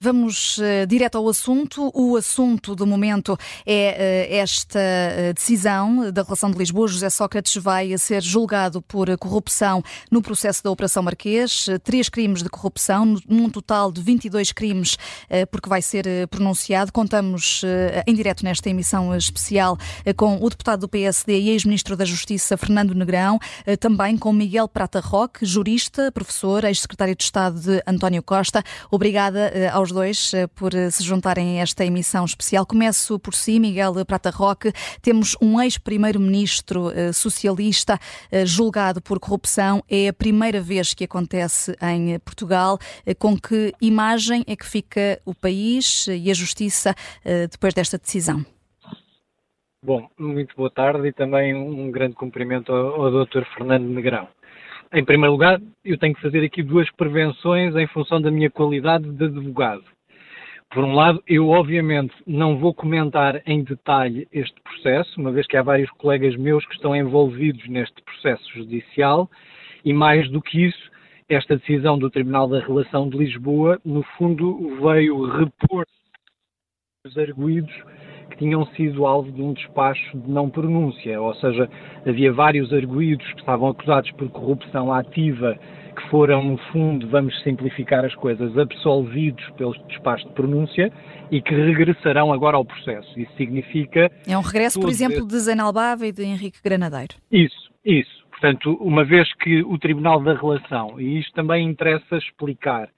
Vamos uh, direto ao assunto. O assunto do momento é uh, esta uh, decisão da relação de Lisboa. José Sócrates vai ser julgado por corrupção no processo da Operação Marquês. Três crimes de corrupção, num total de 22 crimes, porque vai ser pronunciado. Contamos em direto nesta emissão especial com o deputado do PSD e ex-ministro da Justiça, Fernando Negrão, também com Miguel Prata Roque, jurista, professor, ex-secretário de Estado de António Costa. Obrigada aos aos dois eh, por eh, se juntarem a esta emissão especial. Começo por si, Miguel Prata Roque. Temos um ex-primeiro-ministro eh, socialista julgado por corrupção. É a primeira vez que acontece em Portugal. Com que imagem é que fica o país e a justiça depois desta decisão? Bom, muito boa tarde e também um grande cumprimento ao, ao Dr. Fernando Negrão. Em primeiro lugar, eu tenho que fazer aqui duas prevenções em função da minha qualidade de advogado. Por um lado, eu obviamente não vou comentar em detalhe este processo, uma vez que há vários colegas meus que estão envolvidos neste processo judicial, e mais do que isso, esta decisão do Tribunal da Relação de Lisboa, no fundo, veio repor os arguídos tinham sido alvo de um despacho de não pronúncia, ou seja, havia vários arguídos que estavam acusados por corrupção ativa que foram, no fundo, vamos simplificar as coisas, absolvidos pelo despacho de pronúncia e que regressarão agora ao processo. Isso significa... É um regresso, por exemplo, de Zé Albava e de Henrique Granadeiro. Isso, isso. Portanto, uma vez que o Tribunal da Relação, e isto também interessa explicar,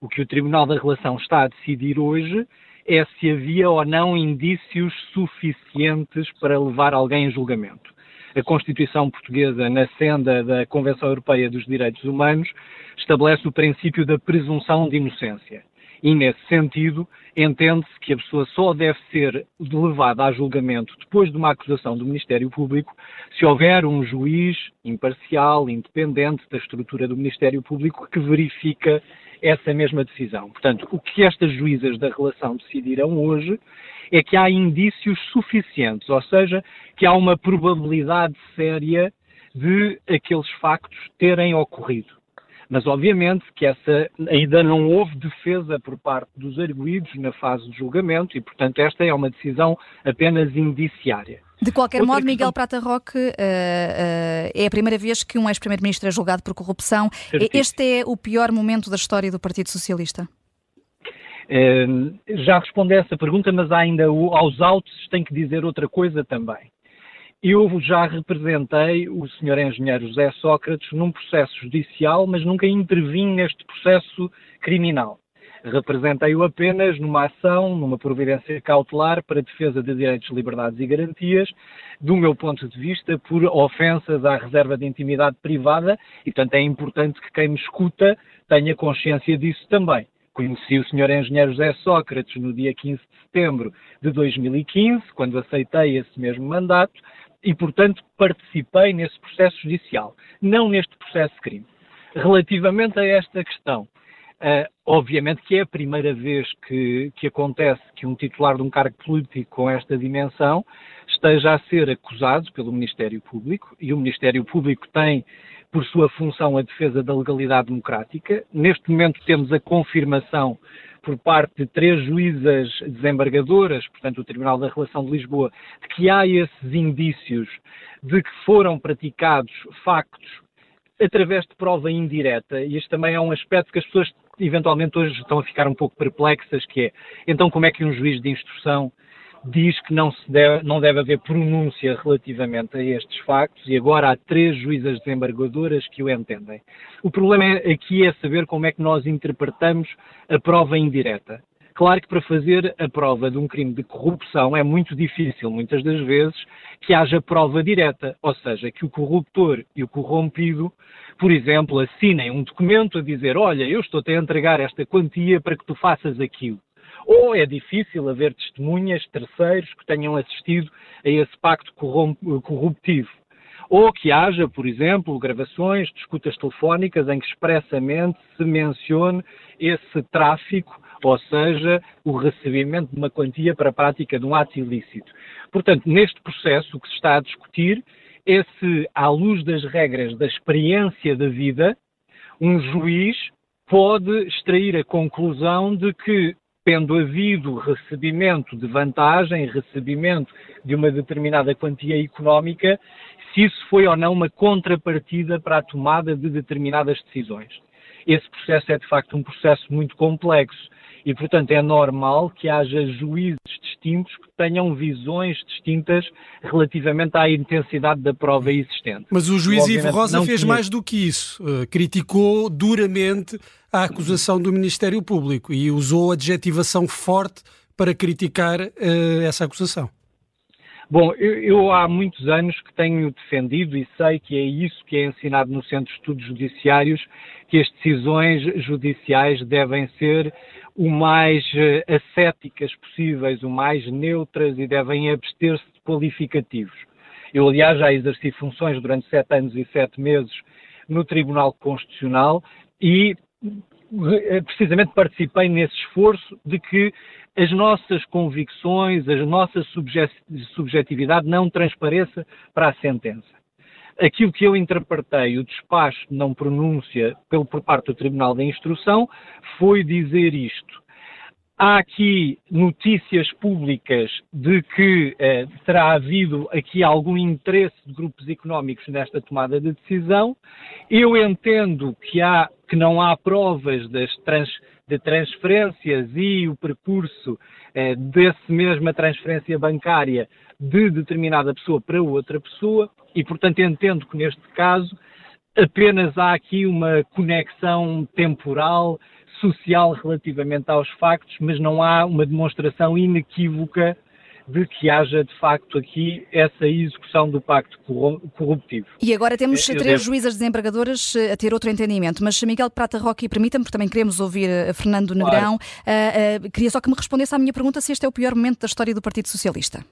o que o Tribunal da Relação está a decidir hoje é se havia ou não indícios suficientes para levar alguém a julgamento. A Constituição Portuguesa, na senda da Convenção Europeia dos Direitos Humanos, estabelece o princípio da presunção de inocência. E, nesse sentido, entende-se que a pessoa só deve ser levada a julgamento depois de uma acusação do Ministério Público se houver um juiz imparcial, independente da estrutura do Ministério Público que verifica essa mesma decisão. Portanto, o que estas juízas da relação decidiram hoje é que há indícios suficientes, ou seja, que há uma probabilidade séria de aqueles factos terem ocorrido. Mas, obviamente, que essa ainda não houve defesa por parte dos arguídos na fase de julgamento e, portanto, esta é uma decisão apenas indiciária. De qualquer Outra modo, questão... Miguel Prata Roque, uh, uh, é a primeira vez que um ex-primeiro-ministro é julgado por corrupção. Certíssimo. Este é o pior momento da história do Partido Socialista? Uh, já respondi a essa pergunta, mas ainda aos autos tenho que dizer outra coisa também. Eu já representei o Sr. Engenheiro José Sócrates num processo judicial, mas nunca intervim neste processo criminal. Representei-o apenas numa ação, numa providência cautelar para defesa de direitos, liberdades e garantias, do meu ponto de vista, por ofensas à reserva de intimidade privada, e portanto é importante que quem me escuta tenha consciência disso também. Conheci o Sr. Engenheiro José Sócrates no dia 15 de setembro de 2015, quando aceitei esse mesmo mandato, e, portanto, participei nesse processo judicial, não neste processo de crime. Relativamente a esta questão, Uh, obviamente que é a primeira vez que, que, acontece que um titular de um cargo político com esta dimensão esteja a ser acusado pelo Ministério Público e o Ministério Público tem por sua função a defesa da legalidade democrática. Neste momento temos a confirmação por parte de três juízas desembargadoras, portanto o Tribunal da Relação de Lisboa, de que há esses indícios de que foram praticados factos através de prova indireta, e este também é um aspecto que as pessoas eventualmente hoje estão a ficar um pouco perplexas, que é, então como é que um juiz de instrução diz que não, deve, não deve haver pronúncia relativamente a estes factos e agora há três juízas desembargadoras que o entendem. O problema aqui é saber como é que nós interpretamos a prova indireta. Claro que para fazer a prova de um crime de corrupção é muito difícil, muitas das vezes, que haja prova direta, ou seja, que o corruptor e o corrompido, por exemplo, assinem um documento a dizer: Olha, eu estou-te a entregar esta quantia para que tu faças aquilo. Ou é difícil haver testemunhas, terceiros, que tenham assistido a esse pacto corruptivo ou que haja, por exemplo, gravações de escutas telefónicas em que expressamente se mencione esse tráfico ou seja, o recebimento de uma quantia para a prática de um ato ilícito. Portanto, neste processo, o que se está a discutir é se, à luz das regras da experiência da vida, um juiz pode extrair a conclusão de que tendo havido recebimento de vantagem, recebimento de uma determinada quantia económica, se isso foi ou não uma contrapartida para a tomada de determinadas decisões. Esse processo é de facto um processo muito complexo e, portanto, é normal que haja juízes distintos que tenham visões distintas relativamente à intensidade da prova existente. Mas o juiz Ivo Rosa fez tinha... mais do que isso. Uh, criticou duramente a acusação do Ministério Público e usou adjetivação forte para criticar uh, essa acusação. Bom, eu, eu, há muitos anos que tenho defendido e sei que é isso que é ensinado no Centro de Estudos Judiciários, que as decisões judiciais devem ser o mais eh, ascéticas possíveis, o mais neutras e devem abster-se de qualificativos. Eu, aliás, já exerci funções durante sete anos e sete meses no Tribunal Constitucional e eh, precisamente participei nesse esforço de que as nossas convicções, a nossa subjetividade não transpareça para a sentença. Aquilo que eu interpretei, o despacho de não pronúncia pelo, por parte do Tribunal da Instrução, foi dizer isto. Há aqui notícias públicas de que eh, terá havido aqui algum interesse de grupos económicos nesta tomada de decisão. Eu entendo que, há, que não há provas das trans, de transferências e o percurso eh, desse mesma transferência bancária de determinada pessoa para outra pessoa e, portanto, entendo que neste caso apenas há aqui uma conexão temporal social relativamente aos factos, mas não há uma demonstração inequívoca de que haja de facto aqui essa execução do pacto corruptivo. E agora temos Eu três devo... juízas desembargadoras eh, a ter outro entendimento, mas Miguel Prata Roque, permita-me, porque também queremos ouvir eh, Fernando Negrão, claro. uh, uh, queria só que me respondesse à minha pergunta se este é o pior momento da história do Partido Socialista.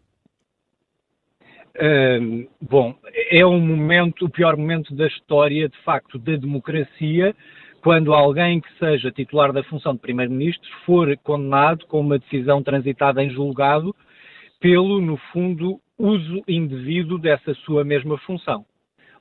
Uh, bom, é um momento, o pior momento da história, de facto, da democracia, quando alguém que seja titular da função de Primeiro-Ministro for condenado com uma decisão transitada em julgado pelo, no fundo, uso indevido dessa sua mesma função.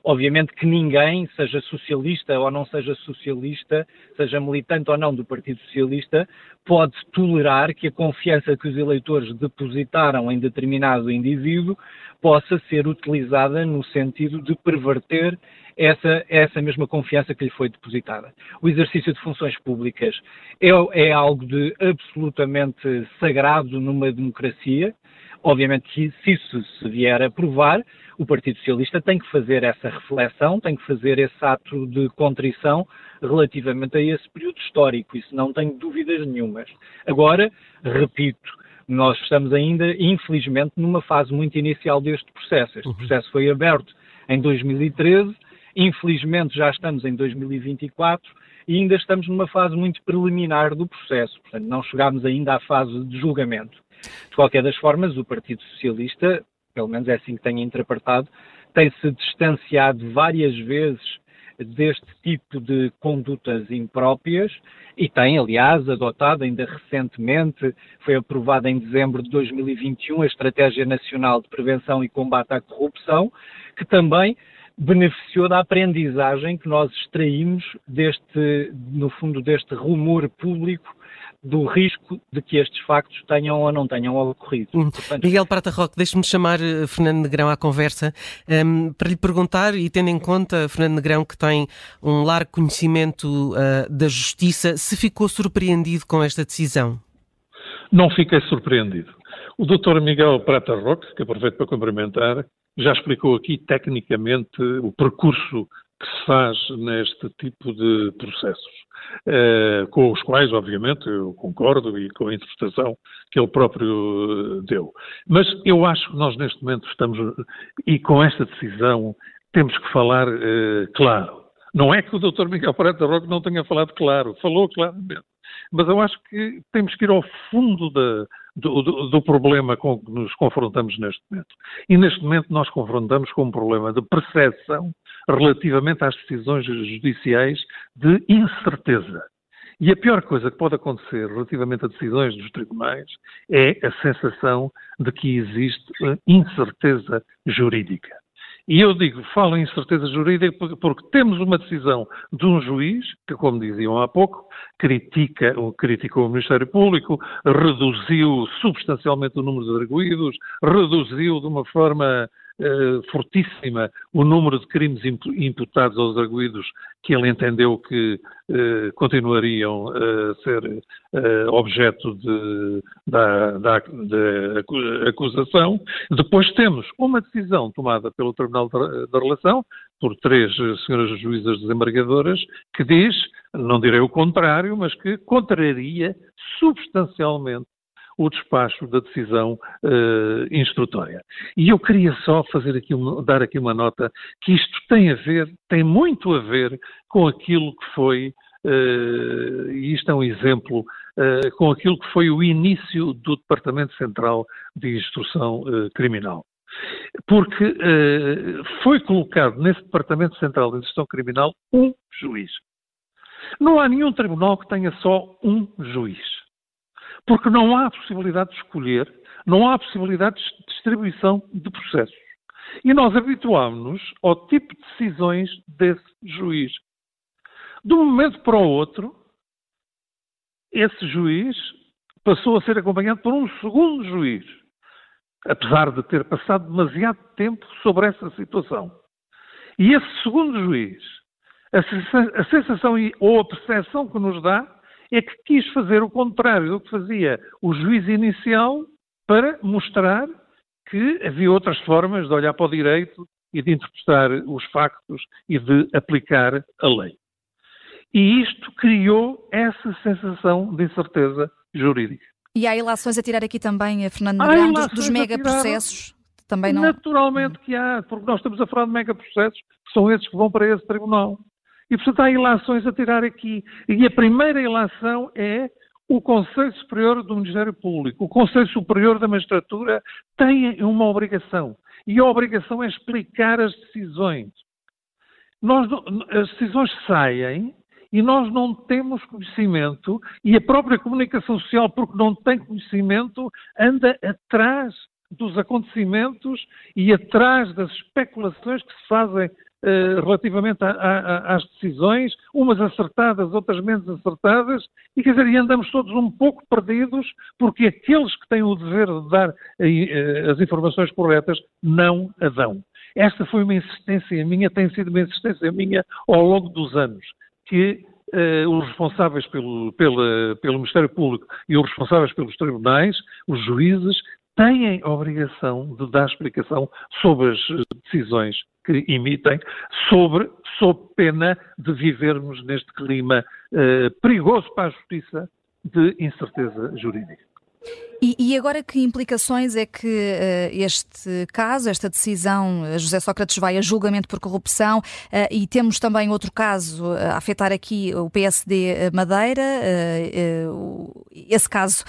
Obviamente que ninguém, seja socialista ou não seja socialista, seja militante ou não do Partido Socialista, pode tolerar que a confiança que os eleitores depositaram em determinado indivíduo possa ser utilizada no sentido de perverter essa, essa mesma confiança que lhe foi depositada. O exercício de funções públicas é, é algo de absolutamente sagrado numa democracia. Obviamente que se isso se vier a provar, o Partido Socialista tem que fazer essa reflexão, tem que fazer esse ato de contrição relativamente a esse período histórico, isso não tenho dúvidas nenhumas. Agora, repito, nós estamos ainda, infelizmente, numa fase muito inicial deste processo. Este uhum. processo foi aberto em 2013, Infelizmente já estamos em 2024 e ainda estamos numa fase muito preliminar do processo, portanto não chegámos ainda à fase de julgamento. De qualquer das formas, o Partido Socialista, pelo menos é assim que tenho interpretado, tem-se distanciado várias vezes deste tipo de condutas impróprias e tem, aliás, adotado ainda recentemente, foi aprovada em dezembro de 2021 a Estratégia Nacional de Prevenção e Combate à Corrupção, que também beneficiou da aprendizagem que nós extraímos deste, no fundo, deste rumor público do risco de que estes factos tenham ou não tenham ocorrido. Hum. Portanto, Miguel Prata Roque, deixe-me chamar eh, Fernando Negrão à conversa um, para lhe perguntar, e tendo em conta, Fernando Negrão, que tem um largo conhecimento uh, da justiça, se ficou surpreendido com esta decisão? Não fiquei surpreendido. O doutor Miguel Prata Roque, que aproveito para cumprimentar, já explicou aqui tecnicamente o percurso que se faz neste tipo de processos, eh, com os quais, obviamente, eu concordo e com a interpretação que ele próprio eh, deu. Mas eu acho que nós, neste momento, estamos, e com esta decisão, temos que falar eh, claro. Não é que o Dr. Miguel Pereira Roque não tenha falado claro, falou claramente. Mas eu acho que temos que ir ao fundo da, do, do, do, problema com que nos confrontamos neste momento. E neste momento nós confrontamos com um problema de percepção relativamente às decisões judiciais de incerteza. E a pior coisa que pode acontecer relativamente a decisões dos tribunais é a sensação de que existe incerteza jurídica. E eu digo, falo em incerteza jurídica porque temos uma decisão de um juiz, que, como diziam há pouco, critica, criticou o Ministério Público, reduziu substancialmente o número de arguídos, reduziu de uma forma eh, fortíssima o número de crimes imputados aos arguídos que ele entendeu que eh, continuariam a ser eh, objeto de, da, da, de acusação. Depois temos uma decisão tomada pelo Tribunal da Relação, por três senhoras juízas desembargadoras, que diz, não direi o contrário, mas que contraria substancialmente o despacho da decisão uh, instrutória. E eu queria só fazer aqui, dar aqui uma nota que isto tem a ver, tem muito a ver com aquilo que foi, uh, e isto é um exemplo, uh, com aquilo que foi o início do Departamento Central de Instrução Criminal. Porque foi colocado nesse Departamento Central de Instrução Criminal um juiz. Não há nenhum tribunal que tenha só um juiz. Porque não há possibilidade de escolher, não há possibilidade de distribuição de processos. E nós habituámos-nos ao tipo de decisões desse juiz. De um momento para o outro, esse juiz passou a ser acompanhado por um segundo juiz, apesar de ter passado demasiado tempo sobre essa situação. E esse segundo juiz, a sensação ou a percepção que nos dá é que quis fazer o contrário do que fazia o juiz inicial para mostrar que havia outras formas de olhar para o direito e de interpretar os factos e de aplicar a lei. E isto criou essa sensação de incerteza jurídica. E há ilações a tirar aqui também, a Fernando Negrão, dos, dos megaprocessos? Também não... Naturalmente que há, porque nós estamos a falar de megaprocessos, que são esses que vão para esse tribunal. E, portanto, há ilações a tirar aqui. E a primeira ilação é o Conselho Superior do Ministério Público, o Conselho Superior da Magistratura tem uma obrigação. E a obrigação é explicar as decisões. Nós, as decisões saem e nós não temos conhecimento, e a própria comunicação social, porque não tem conhecimento, anda atrás dos acontecimentos e atrás das especulações que se fazem relativamente a, a, às decisões, umas acertadas, outras menos acertadas, e quer dizer, e andamos todos um pouco perdidos, porque aqueles que têm o dever de dar uh, as informações corretas não a dão. Esta foi uma insistência minha, tem sido uma insistência minha ao longo dos anos, que uh, os responsáveis pelo, pela, pelo Ministério Público e os responsáveis pelos tribunais, os juízes, têm a obrigação de dar explicação sobre as decisões que emitem, sobre, sob pena de vivermos neste clima eh, perigoso para a justiça de incerteza jurídica. E, e, agora que implicações é que uh, este caso, esta decisão, uh, José Sócrates vai a julgamento por corrupção uh, e temos também outro caso a afetar aqui o PSD Madeira, esse caso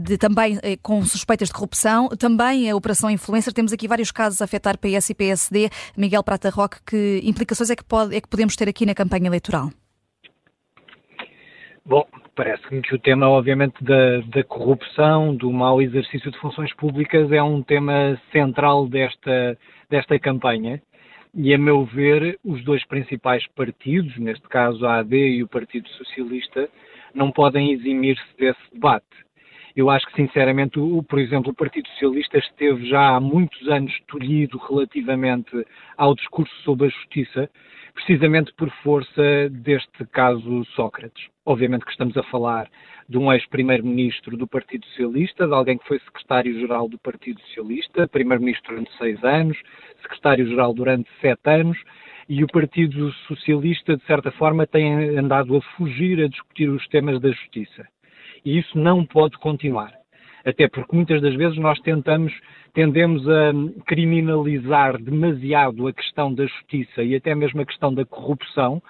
de também com suspeitas de corrupção, também a Operação Influencer, temos aqui vários casos a afetar PS e PSD. Miguel Prata Roque, que implicações é que, pode, é que podemos ter aqui na campanha eleitoral? Bom, parece-me que o tema, obviamente, da, da, corrupção, do mau exercício de funções públicas é um tema central desta, desta campanha. E, a meu ver, os dois principais partidos, neste caso a AD e o Partido Socialista, não podem eximir-se desse debate. Eu acho que, sinceramente, o, por exemplo, o Partido Socialista esteve já há muitos anos tolhido relativamente ao discurso sobre a justiça, precisamente por força deste caso Sócrates. Obviamente que estamos a falar de um ex-primeiro-ministro do Partido Socialista, de alguém que foi secretário-geral do Partido Socialista, primeiro-ministro durante seis anos, secretário-geral durante sete anos, e o Partido Socialista, de certa forma, tem andado a fugir a discutir os temas da justiça. E isso não pode continuar. Até porque muitas das vezes nós tentamos, tendemos a criminalizar demasiado a questão da justiça e até mesmo a questão da corrupção,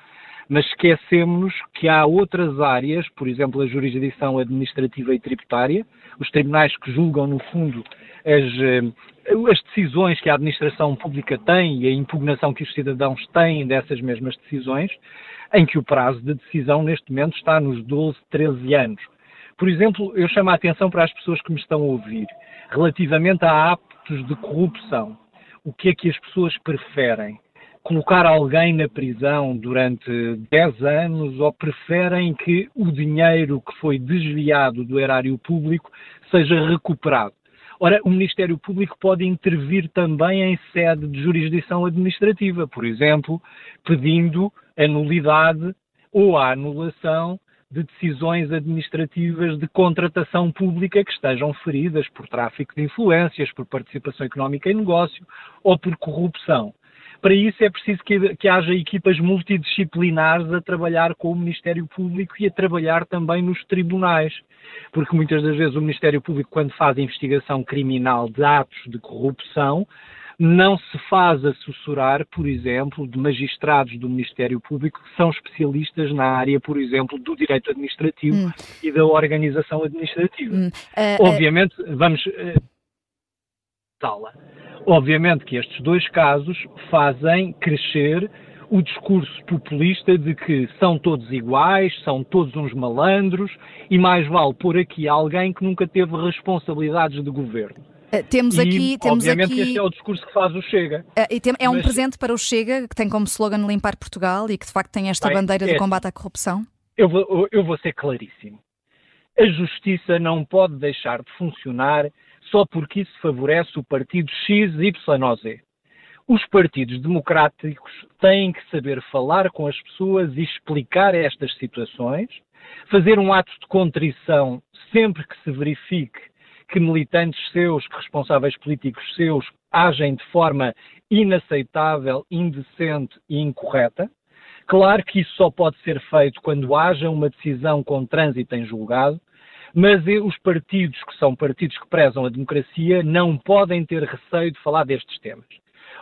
mas esquecemos que há outras áreas, por exemplo, a jurisdição administrativa e tributária, os tribunais que julgam, no fundo, as, eh, as, decisões que a administração pública tem e a impugnação que os cidadãos têm dessas mesmas decisões, em que o prazo de decisão neste momento está nos 12, 13 anos. Por exemplo, eu chamo a atenção para as pessoas que me estão a ouvir, relativamente a atos de corrupção. o que é que as pessoas preferem? Colocar alguém na prisão durante 10 anos ou preferem que o dinheiro que foi desviado do erário público seja recuperado? Ora, o Ministério Público pode intervir também em sede de jurisdição administrativa, por exemplo, pedindo a nulidade ou a anulação de decisões administrativas de contratação pública que estejam feridas por tráfico de influências, por participação económica em negócio ou por corrupção. Para isso é preciso que, que, haja equipas multidisciplinares a trabalhar com o Ministério Público e a trabalhar também nos tribunais. Porque muitas das vezes o Ministério Público, quando faz investigação criminal de atos de corrupção, não se faz assessorar, por exemplo, de magistrados do Ministério Público que são especialistas na área, por exemplo, do direito administrativo hum. e da organização administrativa. Hum. Uh, Obviamente, uh... vamos. Uh, sala. Obviamente que estes dois casos fazem crescer o discurso populista de que são todos iguais, são todos uns malandros e mais vale pôr aqui alguém que nunca teve responsabilidades de governo. Uh, temos e, aqui. Temos obviamente aqui... este é o discurso que faz o Chega. Uh, tem, é um Mas... presente para o Chega, que tem como slogan Limpar Portugal e que de facto tem esta Bem, bandeira é, de combate à corrupção? Eu vou, eu vou ser claríssimo. A justiça não pode deixar de funcionar só porque isso favorece o partido X, Y ou Z. Os partidos democráticos têm que saber falar com as pessoas e explicar estas situações, fazer um ato de contrição sempre que se verifique que militantes seus, que responsáveis políticos seus agem de forma inaceitável, indecente e incorreta. Claro que isso só pode ser feito quando haja uma decisão com trânsito em julgado, mas os partidos que são partidos que prezam a democracia não podem ter receio de falar destes temas.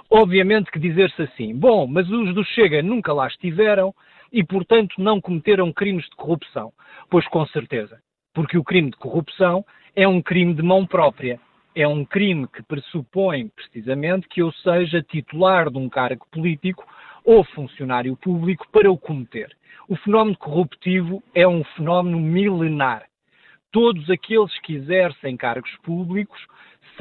Obviamente que dizer-se assim, bom, mas os do Chega nunca lá estiveram e, portanto, não cometeram crimes de corrupção. Pois com certeza, porque o crime de corrupção é um crime de mão própria. É um crime que pressupõe, precisamente, que eu seja titular de um cargo político ou funcionário público para o cometer. O fenómeno corruptivo é um fenómeno milenar todos aqueles que exercem cargos públicos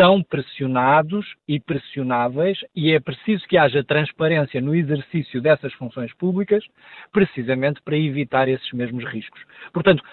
são pressionados e pressionáveis e é preciso que haja transparência no exercício dessas funções públicas, precisamente para evitar esses mesmos riscos. Portanto,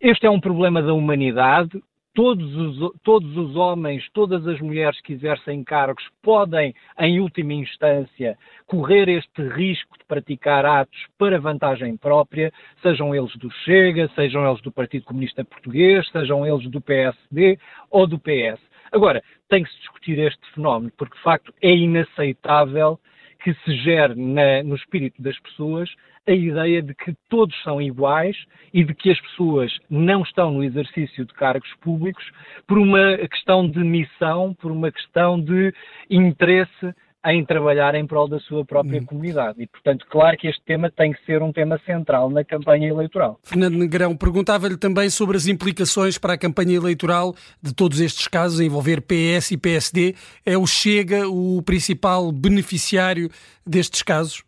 este é um problema da humanidade, todos os, todos os homens, todas as mulheres que exercem cargos podem, em última instância, correr este risco de praticar atos para vantagem própria, sejam eles do Chega, sejam eles do Partido Comunista Português, sejam eles do PSD ou do PS. Agora, tem que se discutir este fenómeno, porque de facto é inaceitável que se gere na, no espírito das pessoas a ideia de que todos são iguais e de que as pessoas não estão no exercício de cargos públicos por uma questão de missão, por uma questão de interesse em trabalhar em prol da sua própria hum. comunidade. E, portanto, claro que este tema tem que ser um tema central na campanha eleitoral. Fernando Negrão, perguntava-lhe também sobre as implicações para a campanha eleitoral de todos estes casos, a envolver PS e PSD. É o Chega o principal beneficiário destes casos?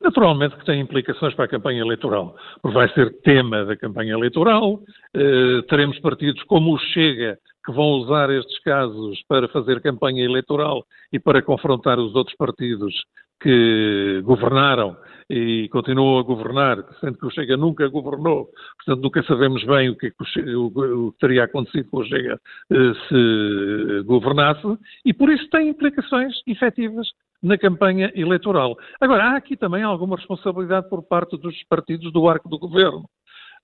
Naturalmente que tem implicações para a campanha eleitoral, porque vai ser tema da campanha eleitoral, eh, teremos partidos como o Chega, que vão usar estes casos para fazer campanha eleitoral e para confrontar os outros partidos que governaram e continuam a governar, sendo que o Chega nunca governou, portanto nunca sabemos bem o que, é o, o, teria acontecido com o Chega eh, se governasse, e por isso tem implicações efetivas na campanha eleitoral. Agora, há aqui também alguma responsabilidade por parte dos partidos do arco do governo,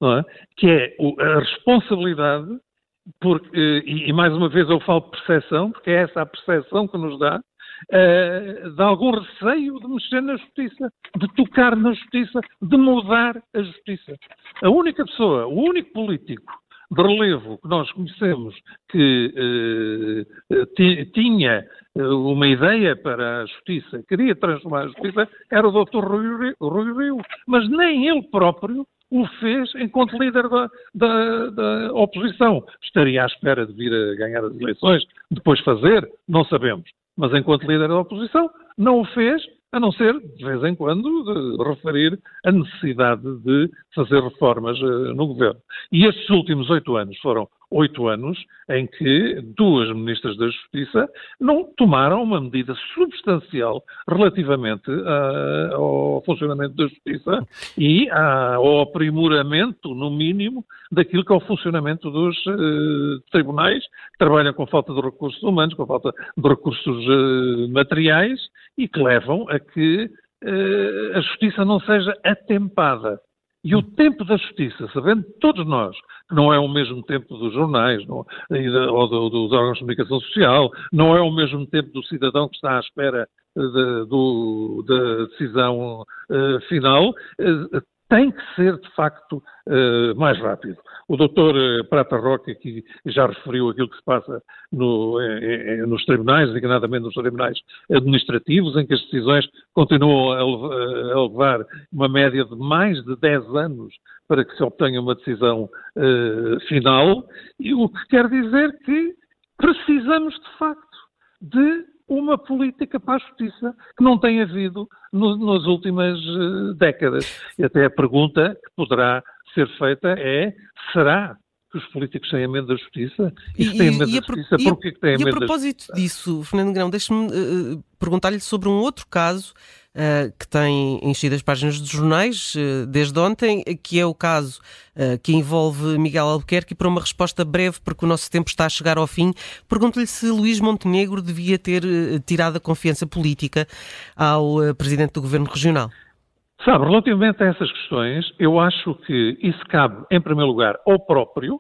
é? que é a responsabilidade, porque, eh, e, mais uma vez eu falo percepção, porque é essa a percepção que nos dá, uh, de algum receio de mexer na justiça, de tocar na justiça, de mudar a justiça. A única pessoa, o único político de relevo que nós conhecemos que eh, tinha eh, uma ideia para a justiça, queria transformar a justiça, era o Dr. Rui, Rui Rio, mas nem ele próprio o fez enquanto líder da, da, da, oposição. Estaria à espera de vir a ganhar as eleições, depois fazer, não sabemos. Mas enquanto líder da oposição, não o fez a não ser, de vez em quando, de referir a necessidade de fazer reformas uh, no governo. E estes últimos oito anos foram oito anos em que duas ministras da Justiça não tomaram uma medida substancial relativamente uh, ao funcionamento da Justiça e uh, ao aprimoramento, no mínimo, daquilo que é o funcionamento dos uh, tribunais, que trabalham com falta de recursos humanos, com falta de recursos eh, materiais e que levam a que a justiça não seja atempada. E o tempo da justiça, sabendo todos nós que não é o mesmo tempo dos jornais não, ou do, dos órgãos de comunicação social, não é o mesmo tempo do cidadão que está à espera de, do, da decisão uh, final, uh, tem que ser, de facto, uh, mais rápido. O doutor uh, Prata Roque aqui já referiu aquilo que se passa no, nos tribunais, designadamente nos tribunais administrativos, em que as decisões continuam a, a, levar uma média de mais de 10 anos para que se obtenha uma decisão final, e o que quer dizer que precisamos, de facto, de uma política para a justiça que não tem havido no, nas últimas uh, décadas. E até a pergunta que poderá ser feita é: será que os políticos têm medo da justiça? E, e têm medo da justiça? Porquê que têm medo? E a propósito disso, Fernando Grão, deixe-me uh, perguntar-lhe sobre um outro caso uh, que tem enchido as páginas dos jornais uh, desde ontem, que é o caso que envolve Miguel Albuquerque. E para uma resposta breve, porque o nosso tempo está a chegar ao fim, pergunto-lhe se Luís Montenegro devia ter tirado a confiança política ao presidente do governo regional. Sabe, relativamente a essas questões, eu acho que isso cabe, em primeiro lugar, ao próprio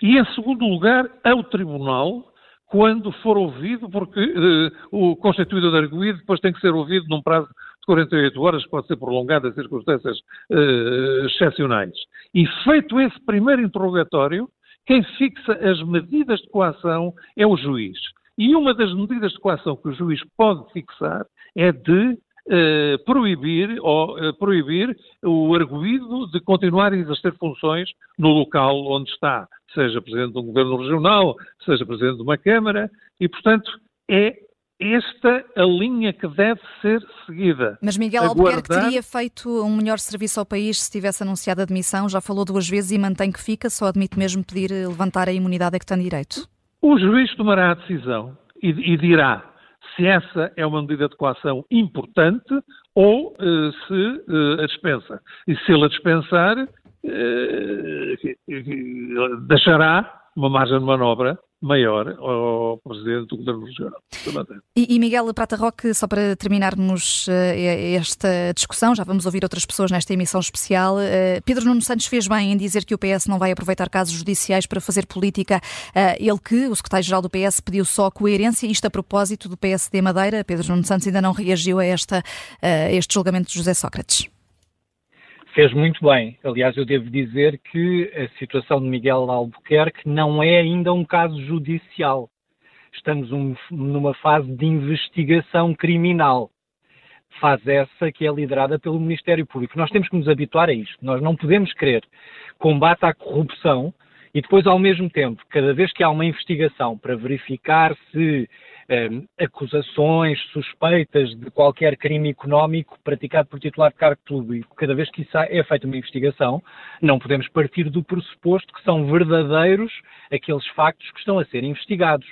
e, em segundo lugar, ao Tribunal quando for ouvido, porque uh, o constituído de arguído depois tem que ser ouvido num prazo de 48 horas, que pode ser prolongado em circunstâncias uh, excepcionais. E feito esse primeiro interrogatório, quem fixa as medidas de coação é o juiz. E uma das medidas de coação que o juiz pode fixar é de Uh, proibir, ou, uh, proibir o arguído de continuar a exercer funções no local onde está seja presidente de um governo regional, seja presidente de uma Câmara, e, portanto, é esta a linha que deve ser seguida. Mas Miguel Aguardar... Albuquerque teria feito um melhor serviço ao país se tivesse anunciado a admissão, já falou duas vezes e mantém que fica, só admite mesmo pedir levantar a imunidade a que tem direito. O juiz tomará a decisão e, e dirá se essa é uma medida de coação importante ou uh, se uh, a dispensa. E se ele a dispensar, eh, deixará uma margem de manobra maior ao Presidente do Governo Regional. E, e, Miguel Prata Roque, só para terminarmos uh, esta discussão, já vamos ouvir outras pessoas nesta emissão especial. Uh, Pedro Nuno Santos fez bem em dizer que o PS não vai aproveitar casos judiciais para fazer política. Uh, ele que, o secretário-geral do PS, pediu só coerência, isto a propósito do PSD Madeira. Pedro Nuno Santos ainda não reagiu a, esta, a este julgamento de José Sócrates fez muito bem. Aliás, eu devo dizer que a situação de Miguel Albuquerque não é ainda um caso judicial. Estamos um, numa fase de investigação criminal. Fase essa que é liderada pelo Ministério Público. Nós temos que nos habituar a isto. Nós não podemos querer combate à corrupção e depois, ao mesmo tempo, cada vez que há uma investigação para verificar se acusações, suspeitas de qualquer crime económico praticado por titular de cargo público, cada vez que isso é feita uma investigação, não podemos partir do pressuposto que são verdadeiros aqueles factos que estão a ser investigados.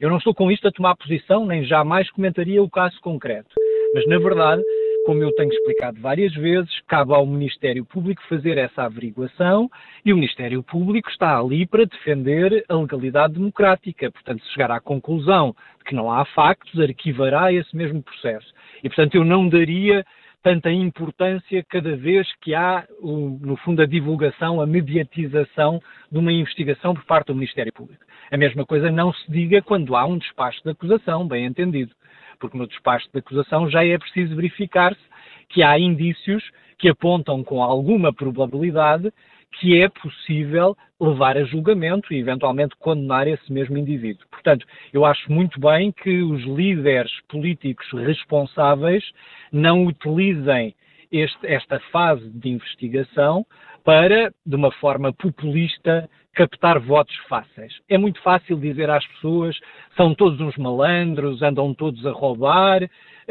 Eu não estou com isto a tomar posição, nem jamais comentaria o caso concreto. Mas, na verdade, como eu tenho explicado várias vezes, cabe ao Ministério Público fazer essa averiguação e o Ministério Público está ali para defender a legalidade democrática. Portanto, se chegar à conclusão de que não há factos, arquivará esse mesmo processo. E, portanto, eu não daria tanta importância cada vez que há, no fundo, a divulgação, a mediatização de uma investigação por parte do Ministério Público. A mesma coisa não se diga quando há um despacho de acusação, bem entendido porque no despacho de acusação já é preciso verificar-se que há indícios que apontam com alguma probabilidade que é possível levar a julgamento e eventualmente condenar esse mesmo indivíduo. Portanto, eu acho muito bem que os líderes políticos responsáveis não utilizem este, esta fase de investigação para, de uma forma populista, captar votos fáceis. É muito fácil dizer às pessoas são todos uns malandros, andam todos a roubar,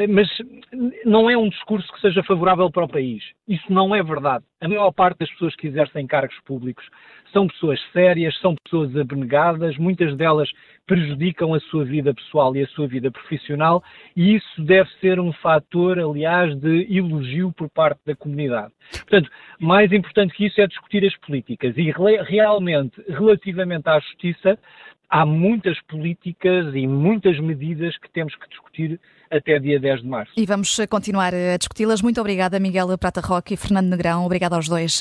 mas não é um discurso que seja favorável para o país. Isso não é verdade. A maior parte das pessoas que exercem cargos públicos são pessoas sérias, são pessoas abnegadas, muitas delas prejudicam a sua vida pessoal e a sua vida profissional, e isso deve ser um fator, aliás, de elogio por parte da comunidade. Portanto, mais importante que isso é discutir as políticas e realmente, relativamente à justiça, há muitas políticas e muitas medidas que temos que discutir até dia 10 de março. E vamos continuar a discuti-las. Muito obrigada, Miguel Prata Roque e Fernando Negrão. Obrigada aos dois.